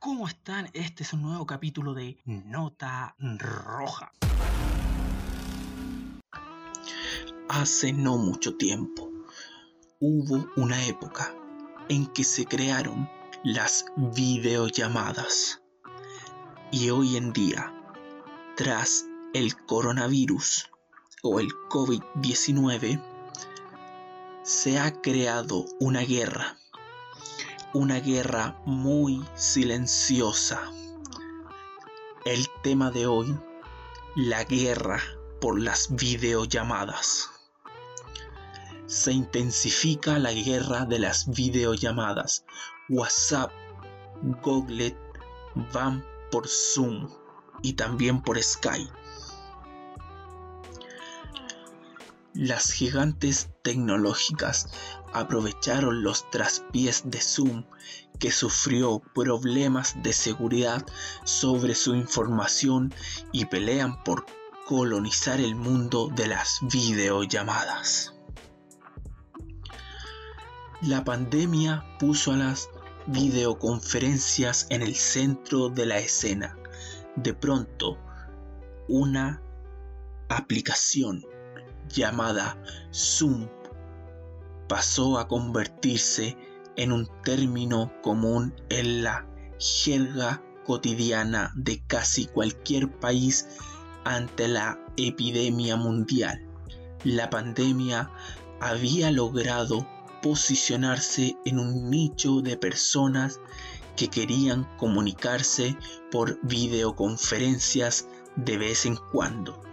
¿Cómo están? Este es un nuevo capítulo de Nota Roja. Hace no mucho tiempo hubo una época en que se crearon las videollamadas. Y hoy en día, tras el coronavirus o el COVID-19, se ha creado una guerra una guerra muy silenciosa. El tema de hoy, la guerra por las videollamadas. Se intensifica la guerra de las videollamadas. WhatsApp, Google van por Zoom y también por Skype. Las gigantes tecnológicas aprovecharon los traspiés de Zoom que sufrió problemas de seguridad sobre su información y pelean por colonizar el mundo de las videollamadas. La pandemia puso a las videoconferencias en el centro de la escena. De pronto, una aplicación llamada Zoom pasó a convertirse en un término común en la jerga cotidiana de casi cualquier país ante la epidemia mundial. La pandemia había logrado posicionarse en un nicho de personas que querían comunicarse por videoconferencias de vez en cuando.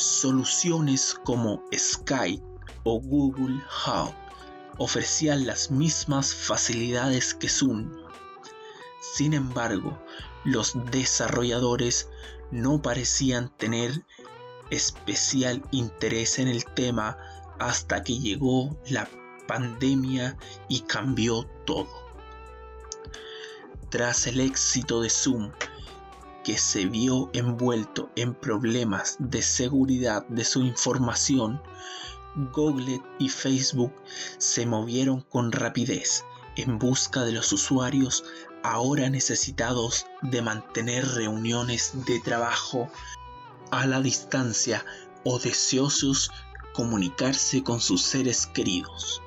Soluciones como Skype o Google Hub ofrecían las mismas facilidades que Zoom. Sin embargo, los desarrolladores no parecían tener especial interés en el tema hasta que llegó la pandemia y cambió todo. Tras el éxito de Zoom, que se vio envuelto en problemas de seguridad de su información, Google y Facebook se movieron con rapidez en busca de los usuarios ahora necesitados de mantener reuniones de trabajo a la distancia o deseosos comunicarse con sus seres queridos.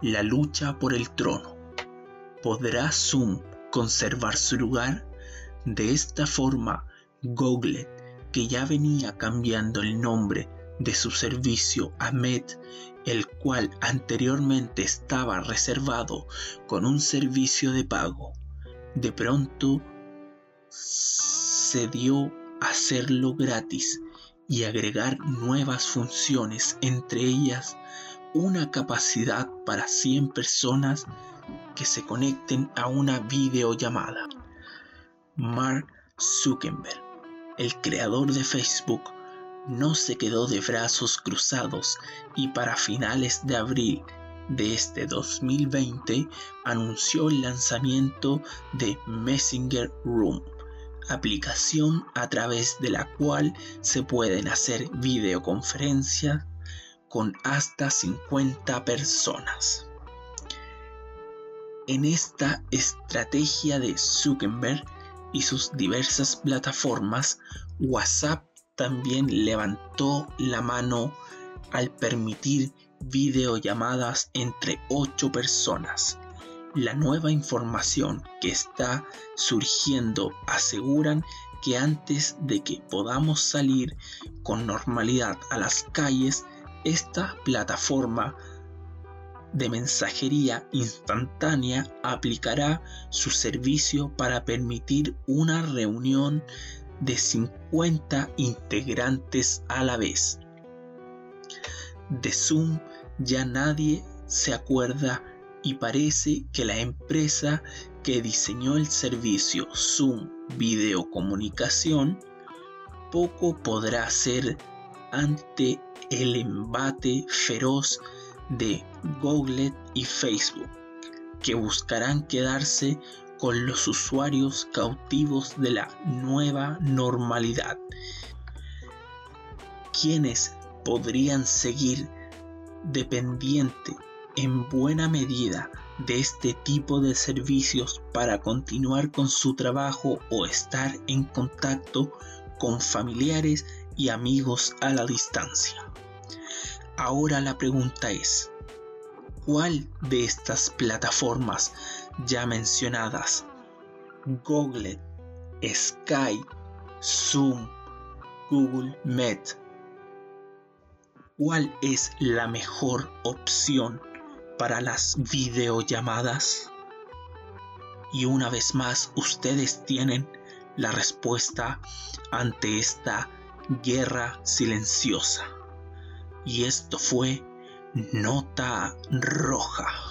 La lucha por el trono. ¿Podrá Zoom conservar su lugar? De esta forma, Google, que ya venía cambiando el nombre de su servicio a Met, el cual anteriormente estaba reservado con un servicio de pago, de pronto se dio a hacerlo gratis y agregar nuevas funciones, entre ellas una capacidad para 100 personas que se conecten a una videollamada. Mark Zuckerberg, el creador de Facebook, no se quedó de brazos cruzados y para finales de abril de este 2020 anunció el lanzamiento de Messenger Room, aplicación a través de la cual se pueden hacer videoconferencias con hasta 50 personas. En esta estrategia de Zuckerberg y sus diversas plataformas, WhatsApp también levantó la mano al permitir videollamadas entre ocho personas. La nueva información que está surgiendo aseguran que antes de que podamos salir con normalidad a las calles, esta plataforma de mensajería instantánea aplicará su servicio para permitir una reunión de 50 integrantes a la vez. De Zoom ya nadie se acuerda y parece que la empresa que diseñó el servicio Zoom Videocomunicación poco podrá hacer ante el embate feroz de Google y Facebook, que buscarán quedarse con los usuarios cautivos de la nueva normalidad, quienes podrían seguir dependiente en buena medida de este tipo de servicios para continuar con su trabajo o estar en contacto con familiares y amigos a la distancia. Ahora la pregunta es, ¿cuál de estas plataformas ya mencionadas, Google, Skype, Zoom, Google Meet, cuál es la mejor opción para las videollamadas? Y una vez más, ustedes tienen la respuesta ante esta guerra silenciosa. Y esto fue Nota Roja.